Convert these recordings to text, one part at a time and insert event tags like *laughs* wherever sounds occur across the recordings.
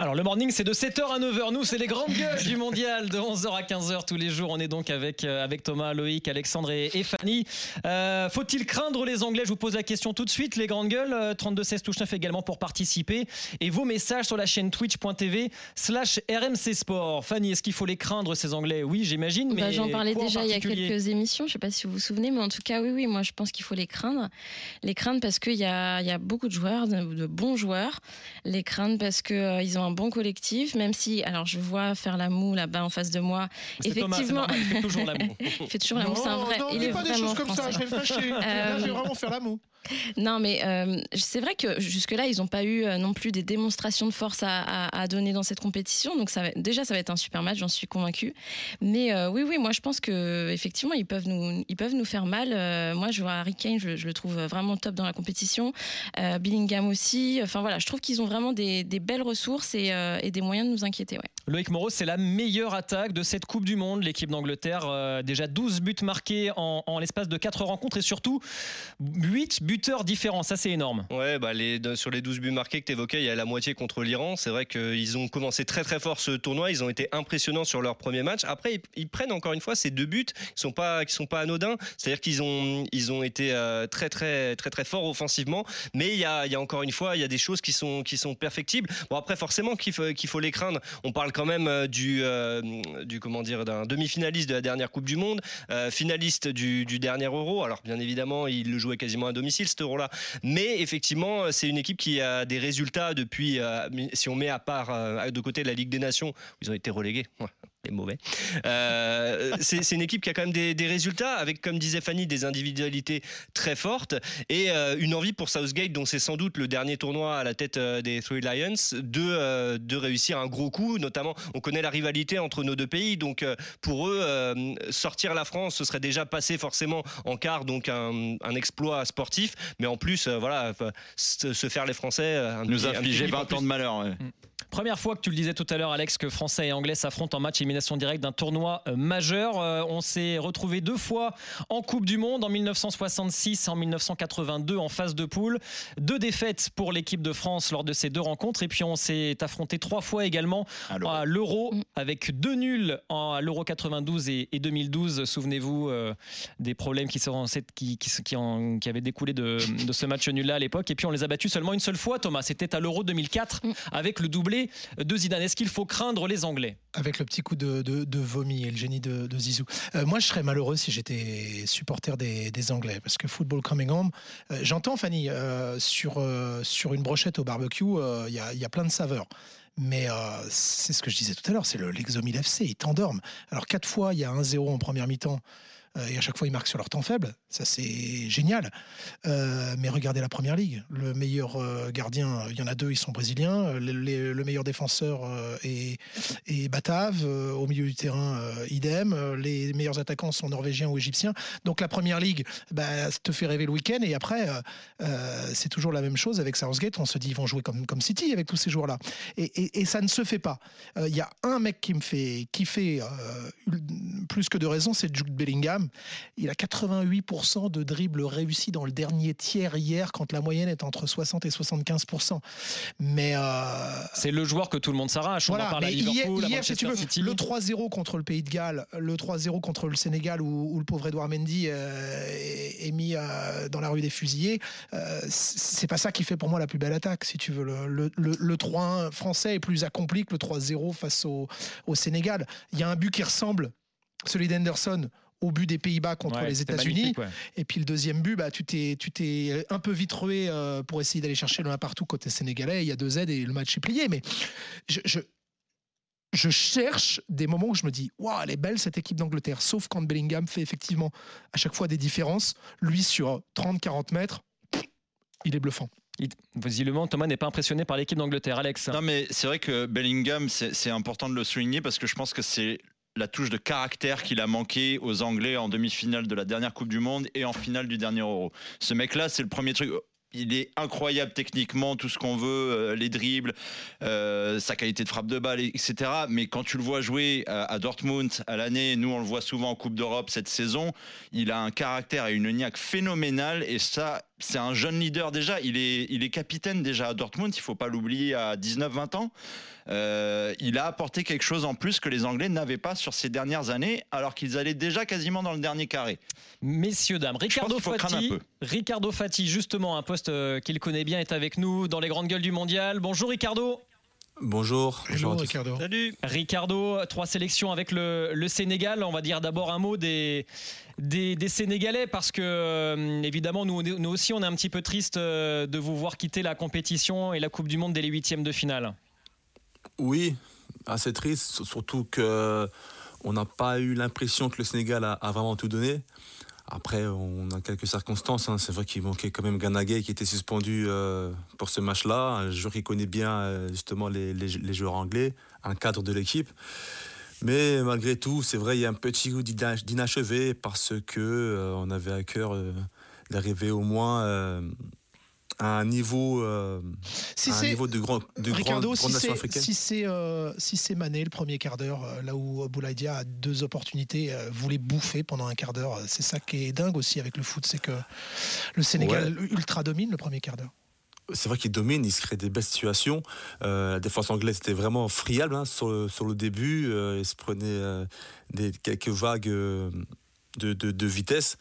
Alors le morning c'est de 7h à 9h, nous c'est les grandes gueules du mondial de 11h à 15h tous les jours. On est donc avec, euh, avec Thomas, Loïc, Alexandre et, Fanny. Euh, faut-il craindre les Anglais? Je vous pose la question tout de suite, les grandes gueules. 32 16 touche 9 également pour participer. Et vos messages sur la chaîne twitch.tv slash RMC Sport. Fanny, est-ce qu'il faut les craindre ces Anglais? Oui j'imagine. Bah, J'en parlais déjà il y a quelques émissions, je ne sais pas si vous vous souvenez, mais en tout cas oui, oui, moi je pense qu'il faut les craindre. Les craindre parce qu'il y a, y a beaucoup de joueurs, de, bons joueurs. Les craindre parce qu'ils euh, ont un bon collectif, même si, alors je vois faire la moue là-bas en face de moi. Effectivement, *laughs* il fait toujours la moue. il fait toujours la moue, c'est un vrai. Non, il est pas des choses comme ça, je vais le fâcher. *laughs* Là, je vais vraiment faire la moue. Non, mais euh, c'est vrai que jusque-là, ils n'ont pas eu euh, non plus des démonstrations de force à, donner dans cette compétition. Donc déjà, ça va être un super match, j'en suis convaincue. Mais euh, oui, oui, moi je pense que effectivement, ils peuvent nous, ils peuvent nous faire mal. moi, je vois Harry Kane, je, le trouve vraiment top dans la compétition. Billingham aussi. Enfin voilà, je trouve qu'ils ont vraiment des, belles ressources et, des moyens de nous inquiéter. Ouais. Loïc Moreau, c'est la meilleure attaque de cette Coupe du Monde, l'équipe d'Angleterre. déjà 12 buts marqués en, l'espace de 4 rencontres et surtout 8 buts buteurs différents, ça c'est énorme. Ouais, bah sur les 12 buts marqués que tu évoquais, il y a la moitié contre l'Iran. C'est vrai qu'ils ont commencé très très fort ce tournoi, ils ont été impressionnants sur leur premier match. Après, ils, prennent encore une fois ces deux buts qui sont pas qui sont pas anodins. C'est-à-dire qu'ils ont été euh, très très très très forts offensivement, mais il y a, encore une fois, il y a des choses qui sont qui sont perfectibles. Bon après forcément qu'il faut qu'il faut les craindre. On parle quand même euh, du euh, du comment dire d'un demi-finaliste de la dernière Coupe du Monde, finaliste du, dernier Euro. Alors bien évidemment, il le jouait quasiment à domicile ce euro-là. Mais effectivement, c'est une équipe qui a des résultats depuis, euh, si on met à part euh, de côté la Ligue des Nations, ils ont été relégués est mauvais. Euh, c'est une équipe qui a quand même des, résultats, avec, comme disait Fanny, des individualités très fortes et euh, une envie pour Southgate, dont c'est sans doute le dernier tournoi à la tête euh, des Three Lions, de, de réussir un gros coup. Notamment, on connaît la rivalité entre nos deux pays, donc pour eux, sortir la France, ce serait déjà passé forcément en quart, donc un, exploit sportif, mais en plus, voilà, se faire les Français. Nous infliger 20 ans de malheur. Mm. Première fois que tu le disais tout à l'heure, Alex, que Français et Anglais s'affrontent en match élimination directe d'un tournoi euh, majeur. Euh, on s'est retrouvé deux fois en Coupe du Monde, en 1966 et en 1982 en phase de poule. Deux défaites pour l'équipe de France lors de ces deux rencontres. Et puis on s'est affronté trois fois également à l'Euro, mm. avec deux nuls à l'Euro 92 et 2012. Souvenez-vous euh, des problèmes qui, qui, qui, qui, avaient découlé de, de ce match nul-là à l'époque. Et puis on les a battus seulement une seule fois, Thomas. C'était à l'Euro 2004 mm. avec le doublé de Zidane. Est-ce qu'il faut craindre les Anglais? Avec le petit coup de, vomi et le génie de, Zizou. Euh, moi, je serais malheureux si j'étais supporter des, Anglais, parce que Football Coming Home, euh, j'entends Fanny, euh, sur, sur une brochette au barbecue, il y a, plein de saveurs. Mais c'est ce que je disais tout à l'heure, c'est le l'Exomil FC, ils t'endorment. Alors quatre fois, il y a 1-0 en première mi-temps. Euh, et à chaque fois ils marquent sur leur temps faible. Ça c'est génial. Euh, mais regardez la première ligue. Le meilleur euh, gardien, il y en a deux, ils sont brésiliens. Le, meilleur défenseur est, est, Batave. Au milieu du terrain, idem. Les meilleurs attaquants sont norvégiens ou égyptiens. Donc la première ligue bah, te fait rêver le week-end. Et après, c'est toujours la même chose avec Southgate. On se dit ils vont jouer comme, comme City avec tous ces joueurs-là. Et, ça ne se fait pas. Il y a un mec qui me fait kiffer plus que de raison, c'est Jude Bellingham il a 88% de dribbles réussis dans le dernier tiers hier, quand la moyenne est entre 60 et 75%. Mais euh, c'est le joueur que tout le monde s'arrache. On en parle à Liverpool, hier, si tu veux, le 3-0 contre le Pays de Galles, le 3-0 contre le Sénégal, où, le pauvre Edouard Mendy euh, est, mis euh, dans la rue des fusillés, c'est pas ça qui fait pour moi la plus belle attaque. Si tu veux, le, le, 3-1 français est plus accompli que le 3-0 face au, au Sénégal. Il y a un but qui ressemble celui d'Henderson au but des Pays-Bas contre les États-Unis. Et puis le deuxième but, bah, tu t'es, tu t'es un peu vitrué euh, pour essayer d'aller chercher le 1 partout côté sénégalais. Il y a deux aides et le match est plié. Mais je, je, cherche des moments où je me dis, waouh, elle est belle cette équipe d'Angleterre. Sauf quand Bellingham fait effectivement à chaque fois des différences. Lui, sur 30-40 mètres, il est bluffant. Visiblement, Thomas n'est pas impressionné par l'équipe d'Angleterre. Alex Non, mais c'est vrai que Bellingham, c'est important de le souligner parce que je pense que c'est la touche de caractère qu'il a manqué aux Anglais en demi-finale de la dernière Coupe du Monde et en finale du dernier Euro. Ce mec-là, c'est le premier truc il est incroyable techniquement, tout ce qu'on veut, euh, les dribbles, euh, sa qualité de frappe de balle, etc. Mais quand tu le vois jouer à, Dortmund à l'année, nous on le voit souvent en Coupe d'Europe cette saison, il a un caractère et une niaque phénoménale et ça, c'est un jeune leader déjà. Il est, il est capitaine déjà à Dortmund. Il faut pas l'oublier à 19-20 ans. Euh, il a apporté quelque chose en plus que les Anglais n'avaient pas sur ces dernières années, alors qu'ils allaient déjà quasiment dans le dernier carré. Messieurs, dames, Ricardo Fati, Ricardo Fati, justement, un poste euh, qu'il connaît bien, est avec nous dans les grandes gueules du mondial. Bonjour Ricardo. Bonjour. Bonjour Ricardo. Salut. Ricardo, trois sélections avec le, Sénégal. On va dire d'abord un mot des, des, Sénégalais parce que, euh, évidemment, nous, nous aussi, on est un petit peu triste de vous voir quitter la compétition et la Coupe du Monde dès les huitièmes de finale. Oui, assez triste, surtout que on n'a pas eu l'impression que le Sénégal a, vraiment tout donné. Après, on a quelques circonstances. Hein. C'est vrai qu'il manquait quand même Ganagay qui était suspendu euh, pour ce match-là. Un joueur qui connaît bien euh, justement les, joueurs anglais, un cadre de l'équipe. Mais malgré tout, c'est vrai, il y a un petit goût d'inachevé parce que euh, on avait à cœur d'arriver au moins un niveau, euh, si un niveau de grand de Ricardo, si c'est euh, si c'est Mané le premier quart d'heure, euh, là où Boulaïdia a deux opportunités, voulait bouffer pendant un quart d'heure. C'est ça qui est dingue aussi avec le foot, c'est que le Sénégal ultra domine le premier quart d'heure. C'est vrai qu'il domine, il se crée des belles situations. la défense anglaise était vraiment friable hein, sur, sur, le début. il se prenait des, quelques vagues de, de, de vitesse.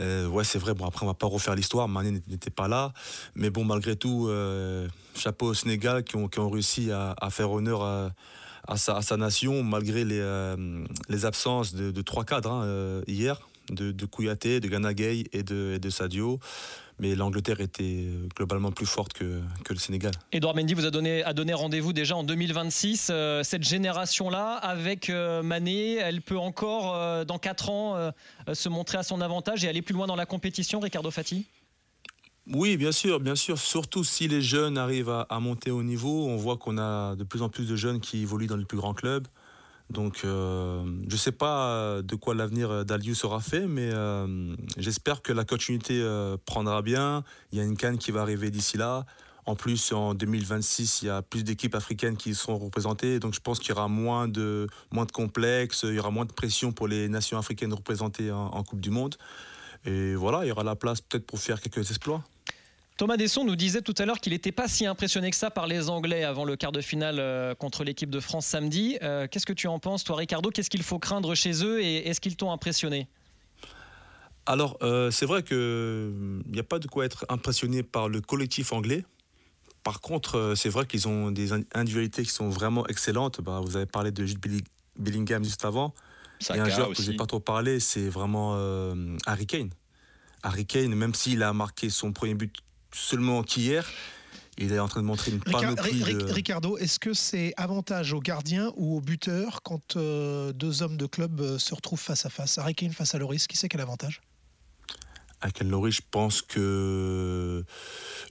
Euh, ouais, c'est vrai. Bon, après, on va pas refaire l'histoire. Mané n'était pas là. Mais bon, malgré tout, euh, chapeau au Sénégal qui ont, qui ont réussi à, faire honneur à, sa, nation, malgré les, euh, absences de, de trois cadres hein, hier, de, de Kouyaté, de Ganagay et de, et de Sadio mais l'Angleterre était globalement plus forte que, que, le Sénégal. Edouard Mendy vous a donné, a donné rendez-vous déjà en 2026. Euh, cette génération-là, avec euh, Mané, elle peut encore, euh, dans 4 ans, se montrer à son avantage et aller plus loin dans la compétition, Ricardo Fati? Oui, bien sûr, bien sûr. Surtout si les jeunes arrivent à, à monter au niveau. On voit qu'on a de plus en plus de jeunes qui évoluent dans les plus grands clubs. Donc, euh, je ne sais pas euh, de quoi l'avenir d'Aliou sera fait, mais euh, j'espère que la continuité prendra bien. Il y a une canne qui va arriver d'ici là. En plus, en 2026, il y a plus d'équipes africaines qui seront représentées. Donc, je pense qu'il y aura moins de, moins de complexes, il y aura moins de pression pour les nations africaines représentées en Coupe du Monde. Et voilà, il y aura la place peut-être pour faire quelques exploits. Thomas Desson nous disait tout à l'heure qu'il n'était pas si impressionné que ça par les Anglais avant le quart de finale euh, contre l'équipe de France samedi. Euh, qu'est-ce que tu en penses, toi, Ricardo? Qu'est-ce qu'il faut craindre chez eux et est-ce qu'ils t'ont impressionné? Alors, euh, c'est vrai qu'il n'y a pas de quoi être impressionné par le collectif anglais. Par contre, c'est vrai qu'ils ont des individualités qui sont vraiment excellentes. Bah, vous avez parlé de Jude Bellingham juste avant. Il y a un joueur que je n'ai pas trop parlé, c'est vraiment Harry Kane. Harry Kane, même s'il a marqué son premier but seulement qu'hier. Il est en train de montrer une panoplie Ricardo, est-ce que c'est avantage au gardien ou au buteur quand euh, deux hommes de club euh, se retrouvent face à face? Harry Kane face à Loris, qui c'est quel avantage? Avec Loris, je pense que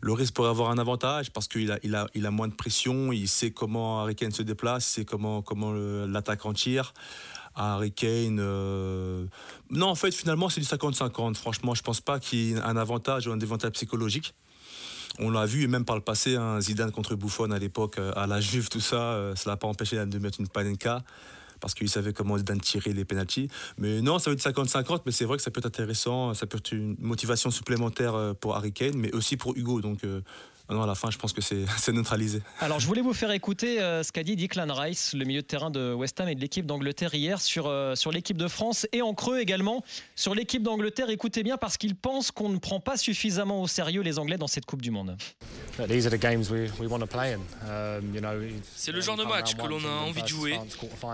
Loris pourrait avoir un avantage parce qu'il a, il a, il a moins de pression, il sait comment Harry Kane se déplace, il sait comment, comment l'attaque en tire. Harry Kane. Euh, non, en fait, finalement, c'est du 50-50. Franchement, je pense pas qu'il y ait un avantage ou un désavantage psychologique. On l'a vu, et même par le passé, hein, Zidane contre Buffon à l'époque, euh, à la Juve, tout ça, euh, ça l'a pas empêché de mettre une panenka parce qu'il savait comment Zidane tirer les pénalties. Mais non, ça va être 50-50, mais c'est vrai que ça peut être intéressant, ça peut être une motivation supplémentaire euh, pour Harry Kane, mais aussi pour Hugo. Donc non, à la fin, je pense que *laughs* c'est neutralisé. Alors, je voulais vous faire écouter euh, ce qu'a dit Declan Rice, le milieu de terrain de West Ham et de l'équipe d'Angleterre hier sur, euh, sur l'équipe de France et en creux également sur l'équipe d'Angleterre. Écoutez bien parce qu'il pense qu'on ne prend pas suffisamment au sérieux les Anglais dans cette Coupe du Monde. Um, c'est le genre de match que l'on a envie de jouer.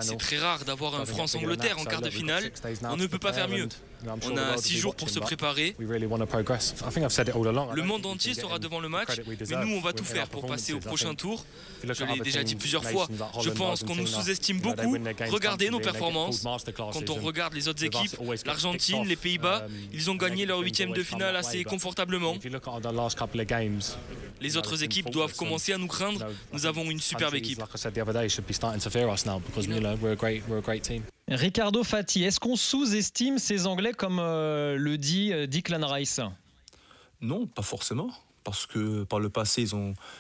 C'est très rare d'avoir un France-Angleterre en quart de finale. On ne peut pas faire mieux. On a six jours pour se préparer. Le monde entier sera devant le match, mais nous, on va tout faire pour passer au prochain tour. Je l'ai déjà dit plusieurs fois, je pense qu'on nous sous-estime beaucoup. Regardez nos performances. Quand on regarde les autres équipes, l'Argentine, les Pays-Bas, um, ils ont gagné leur huitième de finale assez confortablement. Les autres équipes doivent commencer à nous craindre. Nous avons une superbe équipe. Ricardo Fati, est-ce qu'on sous-estime ces Anglais comme euh, le dit euh, Declan Rice? Non, pas forcément. Parce que par le passé,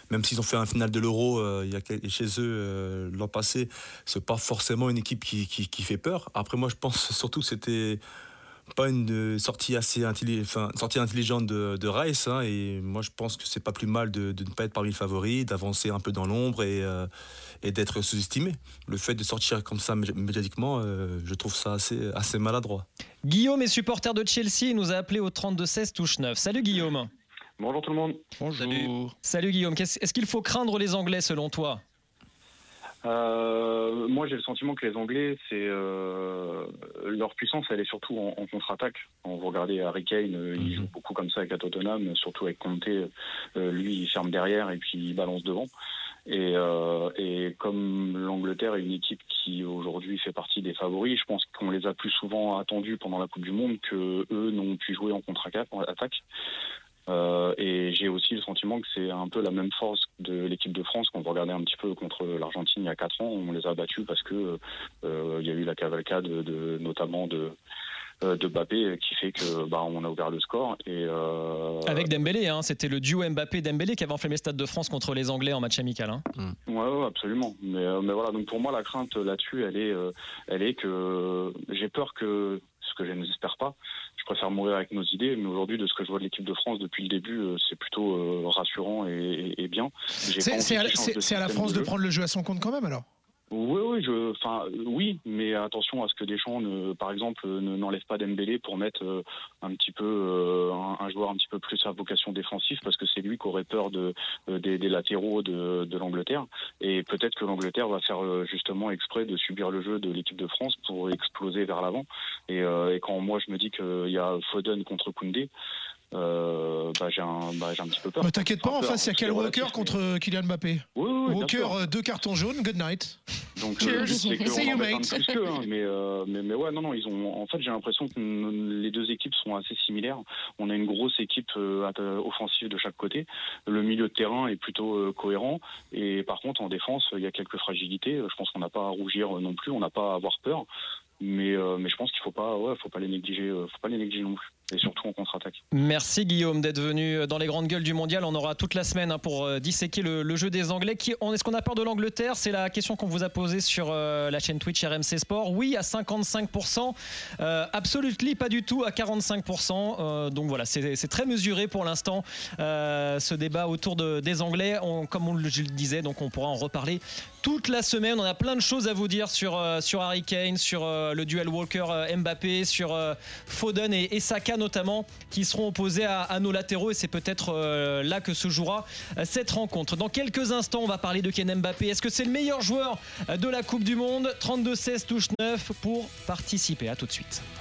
même s'ils ont fait un final de l'Euro euh, chez eux l'an passé, c'est pas forcément une équipe qui, qui, fait peur. Après, moi, je pense *laughs* surtout que c'était pas une sortie assez enfin, sortie intelligente de, Rice. Hein, et moi, je pense que c'est pas plus mal de, ne pas être parmi les favoris, d'avancer un peu dans l'ombre et, et d'être sous-estimé. Le fait de sortir comme ça médiatiquement, je trouve ça assez, assez maladroit. Guillaume est supporter de Chelsea. Il nous a appelé au 32-16 touche 9. Salut Guillaume. Bonjour tout le monde. Bonjour. Salut, Guillaume. Est-ce qu'il faut craindre les Anglais selon toi? Euh, moi, j'ai le sentiment que les Anglais, c'est euh, leur puissance, elle est surtout en, contre-attaque. Quand vous regardez Harry Kane, euh, il mhm. joue beaucoup comme ça avec la Tottenham, surtout avec Conte. lui, il ferme derrière et puis il balance devant. Et, et comme l'Angleterre est une équipe qui aujourd'hui fait partie des favoris, je pense qu'on les a plus souvent attendus pendant la Coupe du Monde que eux n'ont pu jouer en contre-attaque. Euh, et j'ai aussi le sentiment que c'est un peu la même force de l'équipe de France quand vous regardez un petit peu contre l'Argentine il y a 4 ans. On les a battus parce que euh, il y a eu la cavalcade de, notamment de euh, de Mbappé qui fait que bah, on a ouvert le score et avec Dembélé hein, c'était le duo Mbappé Dembélé qui avait enflammé le stade de France contre les Anglais en match amical hein. Mm. ouais, absolument mais, mais voilà donc pour moi la crainte là-dessus elle est elle est que j'ai peur que ce que je n'espère pas. Préfère mourir avec nos idées, mais aujourd'hui, de ce que je vois de l'équipe de France depuis le début, euh, c'est plutôt euh, rassurant et, bien. C'est à, la France de prendre le jeu à son compte quand même alors oui, oui, je, enfin, oui, mais attention à ce que Deschamps, ne, par exemple, n'enlève pas Dembélé pour mettre euh, un petit peu euh, un, joueur un petit peu plus à vocation défensive, parce que c'est lui qui aurait peur de, euh, des, latéraux de, de l'Angleterre. Et peut-être que l'Angleterre va faire justement exprès de subir le jeu de l'équipe de France pour exploser vers l'avant. Et, et, quand moi je me dis qu'il y a Foden contre Koundé, bah, j'ai un, bah, un, petit peu peur. T'inquiète pas, en face, il y a Kyle Walker contre Kylian Mbappé. Oui, oui, Walker, euh, deux cartons jaunes, good night. Donc, euh. See you, mate. Hein, *laughs* mais, euh, mais, mais, ouais, non, non, ils ont. En fait, j'ai l'impression que les deux équipes sont assez similaires. On a une grosse équipe offensive de chaque côté. Le milieu de terrain est plutôt cohérent. Et par contre, en défense, il y a quelques fragilités. Je pense qu'on n'a pas à rougir non plus. On n'a pas à avoir peur. Mais, mais je pense qu'il faut ouais, faut pas les négliger, faut pas les négliger non plus et surtout en contre-attaque. Merci Guillaume d'être venu dans les grandes gueules du mondial. On aura toute la semaine hein, pour euh, disséquer le, jeu des Anglais. Est-ce qu'on a peur de l'Angleterre? C'est la question qu'on vous a posée sur euh, la chaîne Twitch RMC Sport. Oui, à 55%. Euh, absolument pas du tout à 45%. donc voilà, c'est très mesuré pour l'instant ce débat autour des Anglais. comme on le disait, donc on pourra en reparler toute la semaine. On a plein de choses à vous dire sur Harry Kane, sur le duel Walker-Mbappé, sur Foden et, et Saka notamment qui seront opposés à, nos latéraux et c'est peut-être euh, là que se jouera euh, cette rencontre. Dans quelques instants, on va parler de Ken Mbappé. Est-ce que c'est le meilleur joueur euh, de la Coupe du Monde? 32-16 touche 9 pour participer. À tout de suite.